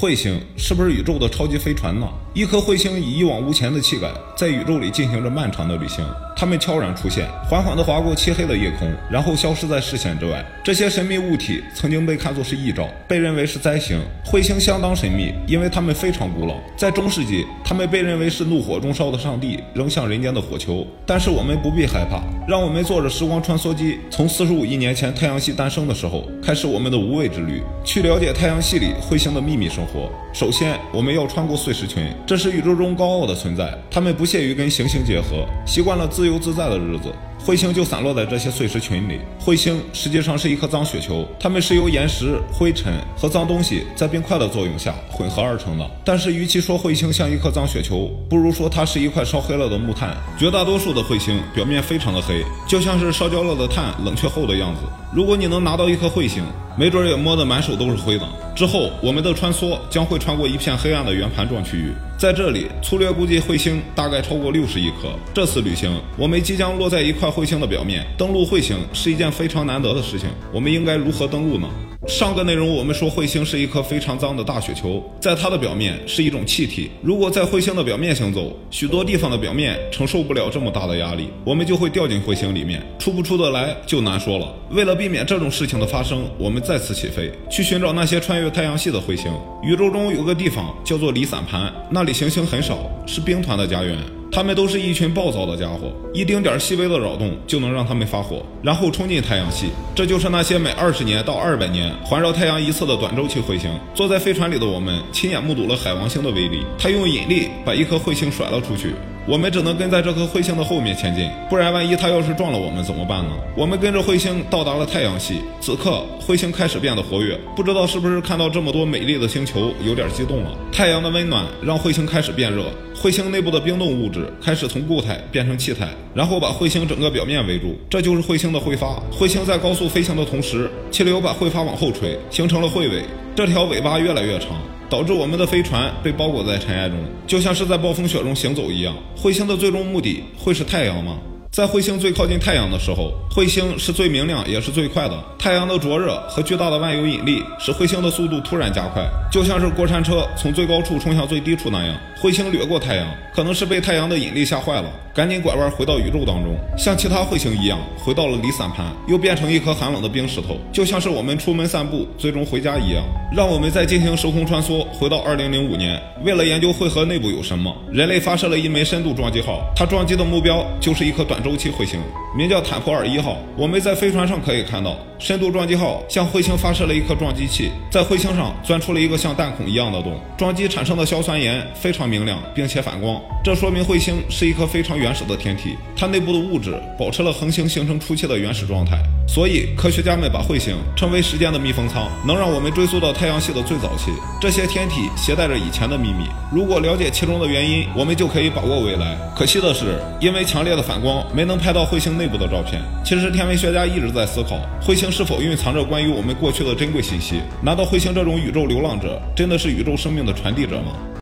彗星是不是宇宙的超级飞船呢？一颗彗星以一往无前的气概，在宇宙里进行着漫长的旅行。它们悄然出现，缓缓地划过漆黑的夜空，然后消失在视线之外。这些神秘物体曾经被看作是异兆，被认为是灾星。彗星相当神秘，因为它们非常古老。在中世纪，它们被认为是怒火中烧的上帝扔向人间的火球。但是我们不必害怕，让我们坐着时光穿梭机，从四十五亿年前太阳系诞生的时候开始我们的无畏之旅，去了解太阳系里彗星的秘密生活。首先，我们要穿过碎石群。这是宇宙中高傲的存在，他们不屑于跟行星结合，习惯了自由自在的日子。彗星就散落在这些碎石群里。彗星实际上是一颗脏雪球，它们是由岩石、灰尘和脏东西在冰块的作用下混合而成的。但是，与其说彗星像一颗脏雪球，不如说它是一块烧黑了的木炭。绝大多数的彗星表面非常的黑，就像是烧焦了的炭冷却后的样子。如果你能拿到一颗彗星，没准也摸得满手都是灰的。之后，我们的穿梭将会穿过一片黑暗的圆盘状区域，在这里，粗略估计彗星大概超过六十亿颗。这次旅行，我们即将落在一块彗星的表面。登陆彗星是一件非常难得的事情，我们应该如何登陆呢？上个内容我们说彗星是一颗非常脏的大雪球，在它的表面是一种气体。如果在彗星的表面行走，许多地方的表面承受不了这么大的压力，我们就会掉进彗星里面，出不出得来就难说了。为了避免这种事情的发生，我们再次起飞，去寻找那些穿越太阳系的彗星。宇宙中有个地方叫做离散盘，那里行星很少，是兵团的家园。他们都是一群暴躁的家伙，一丁点细微的扰动就能让他们发火，然后冲进太阳系。这就是那些每二十年到二百年环绕太阳一次的短周期彗星。坐在飞船里的我们，亲眼目睹了海王星的威力，它用引力把一颗彗星甩了出去。我们只能跟在这颗彗星的后面前进，不然万一它要是撞了我们怎么办呢？我们跟着彗星到达了太阳系，此刻彗星开始变得活跃，不知道是不是看到这么多美丽的星球有点激动了。太阳的温暖让彗星开始变热，彗星内部的冰冻物质开始从固态变成气态，然后把彗星整个表面围住，这就是彗星的挥发。彗星在高速飞行的同时，气流把挥发往后吹，形成了彗尾，这条尾巴越来越长。导致我们的飞船被包裹在尘埃中，就像是在暴风雪中行走一样。彗星的最终目的会是太阳吗？在彗星最靠近太阳的时候，彗星是最明亮也是最快的。太阳的灼热和巨大的万有引力使彗星的速度突然加快，就像是过山车从最高处冲向最低处那样。彗星掠过太阳，可能是被太阳的引力吓坏了，赶紧拐弯回到宇宙当中，像其他彗星一样回到了离散盘，又变成一颗寒冷的冰石头，就像是我们出门散步最终回家一样。让我们再进行时空穿梭，回到二零零五年，为了研究彗核内部有什么，人类发射了一枚深度撞击号，它撞击的目标就是一颗短。周期彗星名叫坦普尔一号，我们在飞船上可以看到，深度撞击号向彗星发射了一颗撞击器，在彗星上钻出了一个像弹孔一样的洞，撞击产生的硝酸盐非常明亮，并且反光，这说明彗星是一颗非常原始的天体，它内部的物质保持了恒星形成初期的原始状态。所以，科学家们把彗星称为时间的密封舱，能让我们追溯到太阳系的最早期。这些天体携带着以前的秘密，如果了解其中的原因，我们就可以把握未来。可惜的是，因为强烈的反光，没能拍到彗星内部的照片。其实，天文学家一直在思考，彗星是否蕴藏着关于我们过去的珍贵信息？难道彗星这种宇宙流浪者，真的是宇宙生命的传递者吗？